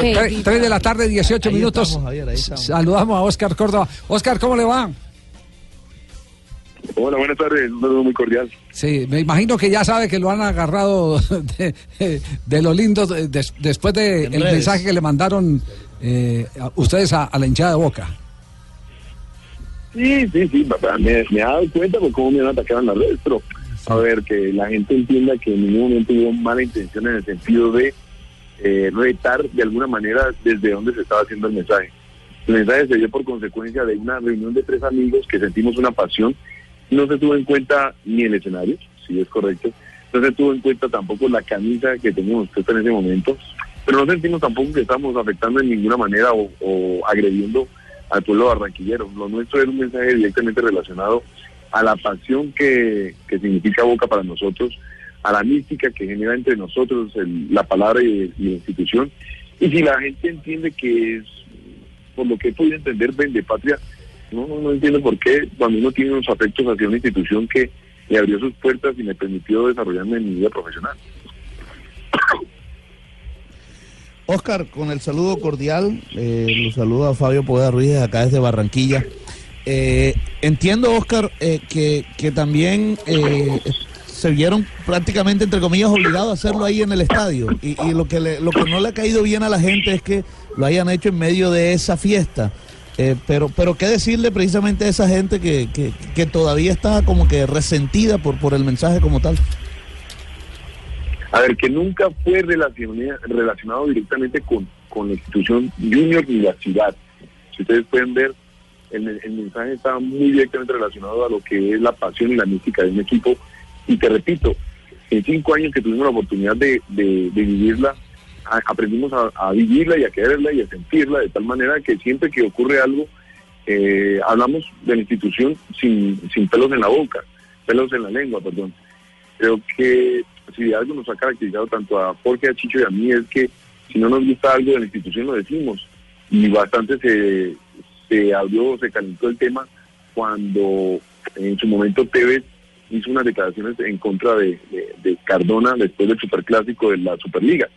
3 de la tarde, 18 minutos. Saludamos a Oscar Córdoba. Oscar, ¿cómo le va? Hola, buenas tardes, un saludo muy cordial. Sí, me imagino que ya sabe que lo han agarrado de, lo lindo después del de mensaje que le mandaron eh, ustedes a, la hinchada de Boca. Sí, sí, sí, me, me he dado cuenta por cómo me han atacado en las redes, pero a ver, que la gente entienda que en ningún momento hubo mala intención en el sentido de eh, retar de alguna manera desde donde se estaba haciendo el mensaje. El mensaje se dio por consecuencia de una reunión de tres amigos que sentimos una pasión no se tuvo en cuenta ni el escenario, si es correcto, no se tuvo en cuenta tampoco la camisa que teníamos puesta en ese momento, pero no sentimos tampoco que estamos afectando en ninguna manera o, agrediendo al pueblo barranquillero. Lo nuestro es un mensaje directamente relacionado a la pasión que, significa Boca para nosotros, a la mística que genera entre nosotros la palabra y, la institución. Y si la gente entiende que es, por lo que he podido entender, vende patria, no, no, entiendo por qué cuando uno tiene unos afectos hacia una institución que le abrió sus puertas y me permitió desarrollarme en mi vida profesional. Oscar, con el saludo cordial, eh, los saludo a Fabio Poeda Ruiz acá desde Barranquilla. Eh, entiendo, Oscar, eh, que, que también eh, se vieron prácticamente, entre comillas, obligados a hacerlo ahí en el estadio. Y, lo, que lo que no le ha caído bien a la gente es que lo hayan hecho en medio de esa fiesta. Eh, pero, pero qué decirle precisamente a esa gente que, que, todavía está como que resentida por, por el mensaje como tal. A ver, que nunca fue relacionado directamente con, con la institución Junior ni la ciudad. Si ustedes pueden ver, el, el mensaje está muy directamente relacionado a lo que es la pasión y la mística de un equipo. Y te repito, en cinco años que tuvimos la oportunidad de, de vivirla, aprendimos a, vivirla y a quererla y a sentirla de tal manera que siempre que ocurre algo, eh, hablamos de la institución sin, sin pelos en la boca, pelos en la lengua, perdón. Creo que si algo nos ha caracterizado tanto a Jorge, a Chicho y a mí es que si no nos gusta algo de la institución lo decimos. Y bastante se, se abrió, se calentó el tema cuando en su momento Tevez hizo unas declaraciones en contra de, Cardona después del superclásico de la Superliga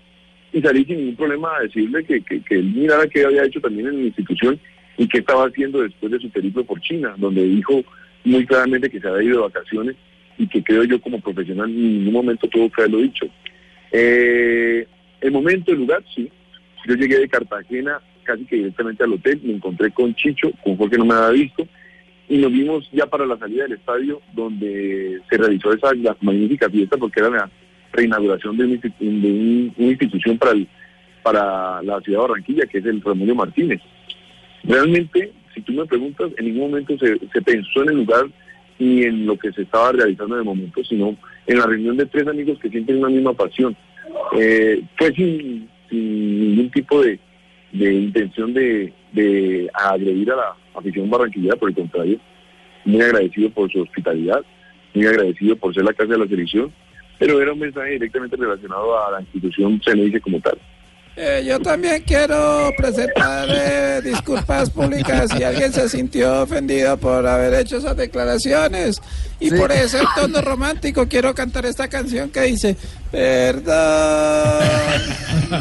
y salí sin ningún problema a decirle que, que, que él mirara qué había hecho también en la institución y qué estaba haciendo después de su periplo por China, donde dijo muy claramente que se había ido de vacaciones y que creo yo como profesional en ningún momento tuvo que haberlo dicho. Eh, el momento, el lugar, sí. Yo llegué de Cartagena casi que directamente al hotel, me encontré con Chicho, con Jorge no me había visto, y nos vimos ya para la salida del estadio donde se realizó esa magnífica fiesta porque era la reinauguración de, una institución para, para la ciudad de Barranquilla, que es el Ramón Martínez. Realmente, si tú me preguntas, en ningún momento se, pensó en el lugar ni en lo que se estaba realizando el momento, sino en la reunión de tres amigos que sienten una misma pasión. Eh, fue sin, ningún tipo de, intención de, de agredir a la afición barranquillera, por el contrario, muy agradecido por su hospitalidad, muy agradecido por ser la casa de la selección pero era un mensaje directamente relacionado a la institución se dice como tal. Eh, yo también quiero presentar eh, disculpas públicas si alguien se sintió ofendido por haber hecho esas declaraciones. Y por ese tono romántico quiero cantar esta canción que dice, perdón,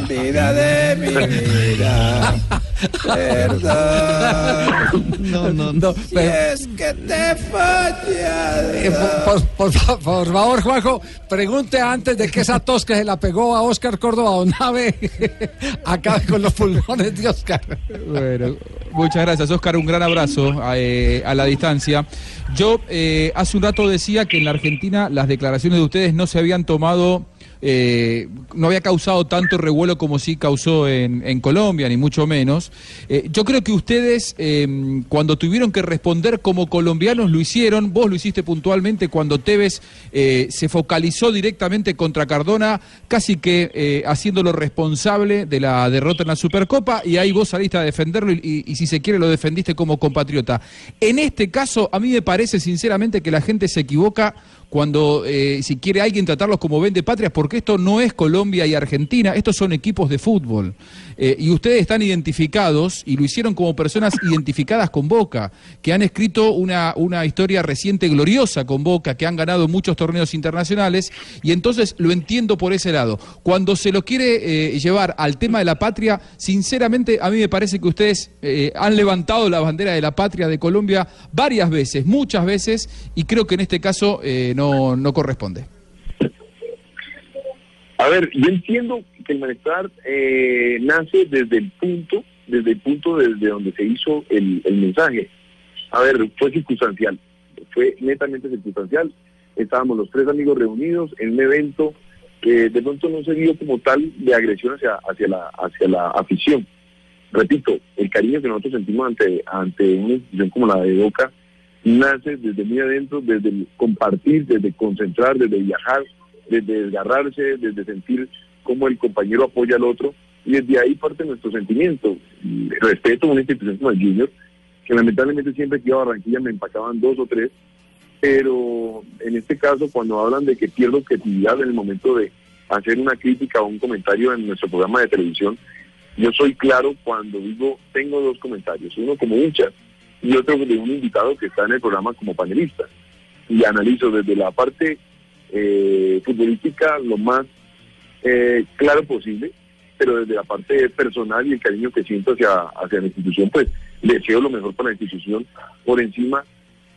vida de mi vida. Perdón. No, no, no. Si es que te falla. Eh, por, favor, Juanjo, pregunte antes de que esa tos que se la pegó a Oscar Córdoba o Nave acabe con los pulmones de Oscar. Bueno, muchas gracias, Oscar. Un gran abrazo a, eh, a la distancia. Yo eh, hace un rato decía que en la Argentina las declaraciones de ustedes no se habían tomado eh, no había causado tanto revuelo como sí causó en, Colombia, ni mucho menos. Eh, yo creo que ustedes, em, cuando tuvieron que responder como colombianos, lo hicieron. Vos lo hiciste puntualmente cuando Tevez eh, se focalizó directamente contra Cardona, casi que haciéndolo responsable de la derrota en la Supercopa, y ahí vos saliste a defenderlo y, si se quiere lo defendiste como compatriota. En este caso, a mí me parece sinceramente que la gente se equivoca cuando si quiere alguien tratarlos como vende patrias, esto no es Colombia y Argentina, estos son equipos de fútbol. Eh, y ustedes están identificados y lo hicieron como personas identificadas con Boca, que han escrito una, una historia reciente gloriosa con Boca, que han ganado muchos torneos internacionales, y entonces lo entiendo por ese lado. Cuando se lo quiere eh, llevar al tema de la patria, sinceramente a mí me parece que ustedes eh, han levantado la bandera de la patria de Colombia varias veces, muchas veces, y creo que en este caso no, no corresponde. A ver, yo entiendo que el malestar eh, nace desde el punto, desde el punto desde donde se hizo el, el mensaje. A ver, fue circunstancial, fue netamente circunstancial. Estábamos los tres amigos reunidos en un evento que de pronto no se vio como tal de agresión hacia, hacia, la, hacia la afición. Repito, el cariño que nosotros sentimos ante, ante una institución como la de Boca nace desde muy adentro, desde el compartir, desde concentrar, desde viajar, desde desgarrarse, desde sentir cómo el compañero apoya al otro, y desde ahí parte nuestro sentimiento. Respeto a una institución como el Junior, que lamentablemente siempre que a Barranquilla me empacaban dos o tres, pero en este caso cuando hablan de que pierdo objetividad en el momento de hacer una crítica o un comentario en nuestro programa de televisión, yo soy claro cuando digo, tengo dos comentarios, uno como hincha y otro de un invitado que está en el programa como panelista. Y analizo desde la parte eh, futbolística lo más eh, claro posible, pero desde la parte personal y el cariño que siento hacia, hacia la institución, pues deseo lo mejor para la institución por encima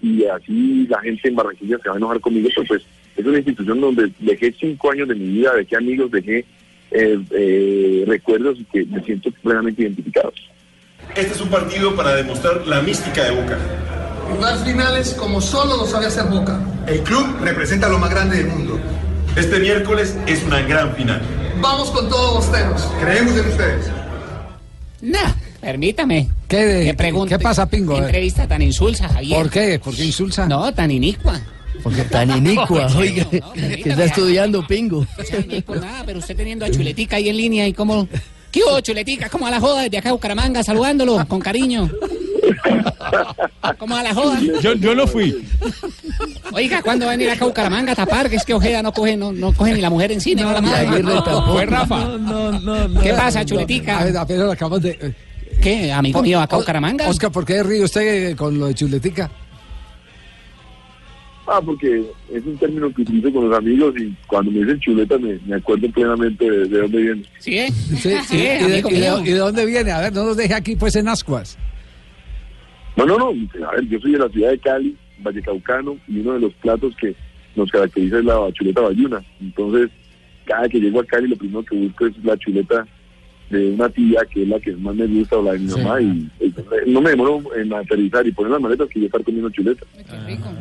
y así la gente en Barranquilla se va a enojar conmigo, pero pues es una institución donde dejé cinco años de mi vida, dejé amigos, dejé eh, eh, recuerdos y que me siento plenamente identificado. Este es un partido para demostrar la mística de Boca. Jugar finales como solo lo sabe hacer Boca. El club representa lo más grande del mundo. Este miércoles es una gran final. Vamos con todos bosteros. Creemos en ustedes. Nah, permítame. ¿Qué, de- que pregunte. ¿Qué pasa, Pingo? Qué entrevista tan insulsa, Javier. ¿Por qué? ¿Por qué insulsa? No, tan inicua. Porque tan inicua, oiga, No, que está estudiando pingo. O sea, ni por nada, pero usted teniendo a Chuletica ahí en línea y como... ¿Qué hubo, Chuletica? ¿Cómo a la joda? Desde acá, Bucaramanga, saludándolo con cariño. ¿Cómo a la joda? Yo, yo no fui. Oiga, ¿cuándo va a acá a Bucaramanga a tapar? Que es que Ojeda no coge, no, no coge ni la mujer en cine. no la madre. Fue Rafa. No, no, no, no. ¿Qué pasa, A Chuletica? ver, apenas acabamos de... eh, ¿Qué, amigo mío, acá a Bucaramanga? Oscar, ¿por qué ríe usted con lo de chuletica? Ah, porque es un término que utilizo con los amigos y cuando me dicen chuleta me, me acuerdo plenamente de, de dónde viene. ¿Sí, eh? Sí, Sí, ¿Y, de, y de dónde viene? A ver, no nos deje aquí pues en ascuas. No, no, no. A ver, yo soy de la ciudad de Cali, Vallecaucano, y uno de los platos que nos caracteriza es la chuleta bayuna. Entonces, cada que llego a Cali, lo primero que busco es la chuleta de una tía, que es la que más me gusta, o la de mi mamá, y, y no me demoro en aterrizar y poner las maletas que yo estar comiendo chuleta.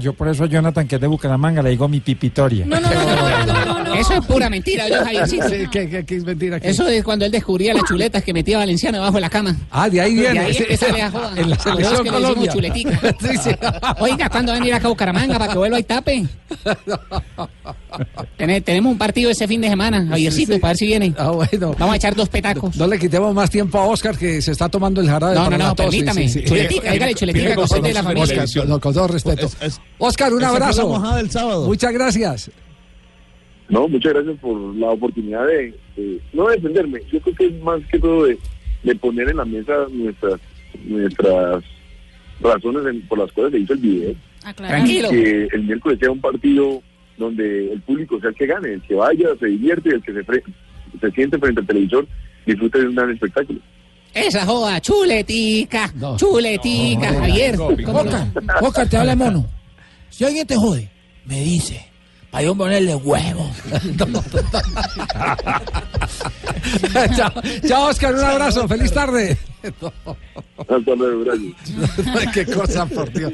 Yo por eso a Jonathan, que es de Bucaramanga, le digo mi pipitoria. No, no, no, no, no, no, no. Eso es pura mentira, yo, Javiercito. Sí, ¿qué, qué- qué es mentira? ¿Qué? Eso es cuando él descubría las chuletas que metía Valenciano debajo de la cama. Ah, de ahí De viene. ahí Sí. empieza la joda. En la selección que le decimos Colombia. chuletica. Sí, sí. Oiga, ¿cuándo va a venir acá a Bucaramanga para que vuelva y tape? Tene- tenemos un partido ese fin de semana, Javiercito, sí. para ver si viene. Ah, bueno. Vamos a echar dos petacos. No le quitemos más tiempo a Oscar que se está tomando el jarabe. No, para no, la no, tos, permítame. sí, sí. Chuletica, dígale chuletica, usted es de la familia. Oscar, con todo respeto. Es- es- Oscar, un abrazo. mojada del sábado. Muchas gracias. No, muchas gracias por la oportunidad de, de- no de defenderme, yo creo que es más que todo de, de poner en la mesa nuestras nuestras razones en- por las cuales se hizo el video. Tranquilo. Que el miércoles sea un partido donde el público sea el que gane, el que vaya, se divierte, el que se, fre- se siente frente al televisor, disfrute de un gran espectáculo. Esa joda, chuletica, No. chuletica, Javier. ¿Cómo no? Oscar, Oscar, te habla mono. Si alguien te jode, me dice. Para yo ponerle huevo. chao, chao, Oscar, un abrazo. Feliz tarde. Hasta luego. Qué cosa, por Dios.